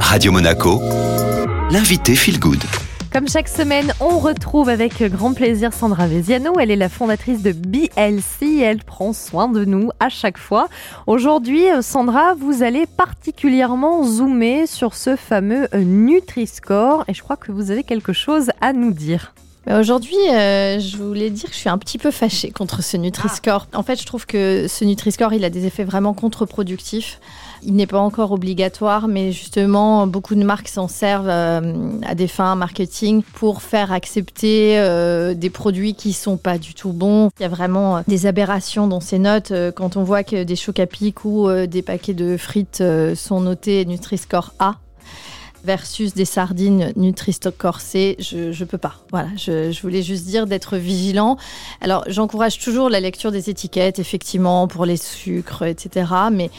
Radio Monaco, l'invité Feel Good. Comme chaque semaine, on retrouve avec grand plaisir Sandra Veziano. Elle est la fondatrice de BLC. Elle prend soin de nous à chaque fois. Aujourd'hui, Sandra, vous allez particulièrement zoomer sur ce fameux Nutri-Score et je crois que vous avez quelque chose à nous dire. Aujourd'hui, euh, je voulais dire que je suis un petit peu fâchée contre ce Nutri-Score. En fait, je trouve que ce Nutri-Score, il a des effets vraiment contre-productifs. Il n'est pas encore obligatoire, mais justement, beaucoup de marques s'en servent euh, à des fins marketing pour faire accepter euh, des produits qui sont pas du tout bons. Il y a vraiment des aberrations dans ces notes. Quand on voit que des chocs à pic ou des paquets de frites sont notés Nutri-Score A, versus des sardines Nutri-Stock corsé, je ne peux pas. Voilà, je, je voulais juste dire d'être vigilant. Alors, j'encourage toujours la lecture des étiquettes, effectivement, pour les sucres, etc. Mais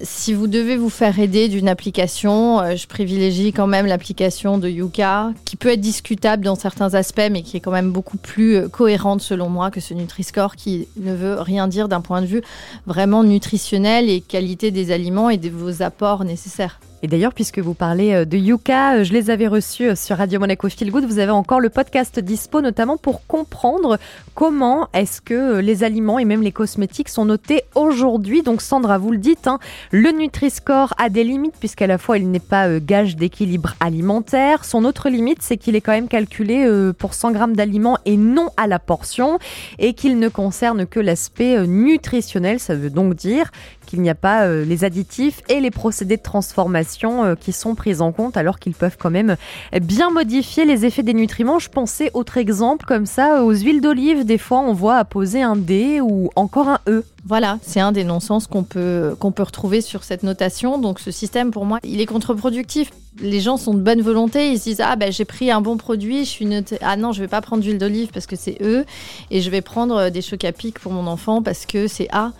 si vous devez vous faire aider d'une application, euh, je privilégie quand même l'application de Yuka, qui peut être discutable dans certains aspects, mais qui est quand même beaucoup plus euh, cohérente selon moi que ce Nutri-Score, qui ne veut rien dire d'un point de vue vraiment nutritionnel et qualité des aliments et de vos apports nécessaires. Et d'ailleurs, puisque vous parlez euh, de Yuka, euh, je les avais reçus euh, sur Radio Monaco Feel Good. Vous avez encore le podcast dispo, notamment pour comprendre comment est-ce que les aliments et même les cosmétiques sont notés aujourd'hui. Donc, Sandra, vous le dites, hein, le Nutri-Score a des limites, puisqu'à la fois, il n'est pas gage d'équilibre alimentaire. Son autre limite, c'est qu'il est quand même calculé pour 100 grammes d'aliments et non à la portion, et qu'il ne concerne que l'aspect nutritionnel. Ça veut donc dire qu'il n'y a pas les additifs et les procédés de transformation euh, qui sont prises en compte alors qu'ils peuvent quand même bien modifier les effets des nutriments. Je pensais autre exemple comme ça aux huiles d'olive. Des fois, on voit apposer un D ou encore un E. Voilà, c'est un des non-sens qu'on peut, peut retrouver sur cette notation. Donc ce système, pour moi, il est contre-productif. Les gens sont de bonne volonté, ils se disent ah ben j'ai pris un bon produit, je suis noté ah non je vais pas prendre d'huile d'olive parce que c'est E et je vais prendre des chocs à pic pour mon enfant parce que c'est A.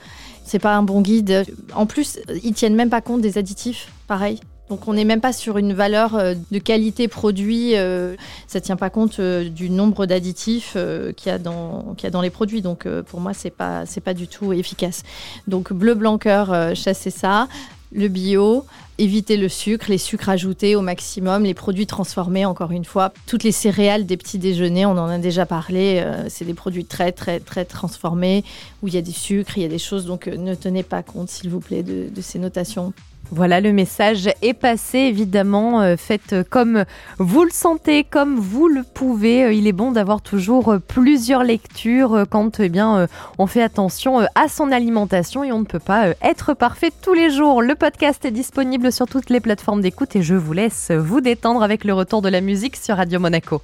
C'est pas un bon guide. En plus, ils tiennent même pas compte des additifs, pareil. Donc on n'est même pas sur une valeur euh, de qualité produit. Euh, ça tient pas compte euh, du nombre d'additifs qu'il y a dans les produits. Donc pour moi c'est pas pas du tout efficace. Donc bleu blanc cœur, chassez ça. Le bio, éviter le sucre, les sucres ajoutés au maximum, les produits transformés, encore une fois. Toutes les céréales des petits déjeuners, on en a déjà parlé, euh, c'est des produits très, très, très transformés, où il y a des sucres, il y a des choses, donc euh, ne tenez pas compte, s'il vous plaît, de ces notations. Voilà, le message est passé, évidemment. Euh, faites comme vous le sentez, comme vous le pouvez. Euh, il est bon d'avoir toujours euh, plusieurs lectures quand eh on fait attention à son alimentation et on ne peut pas être parfait tous les jours. Le podcast est disponible sur toutes les plateformes d'écoute et je vous laisse vous détendre avec le retour de la musique sur Radio Monaco.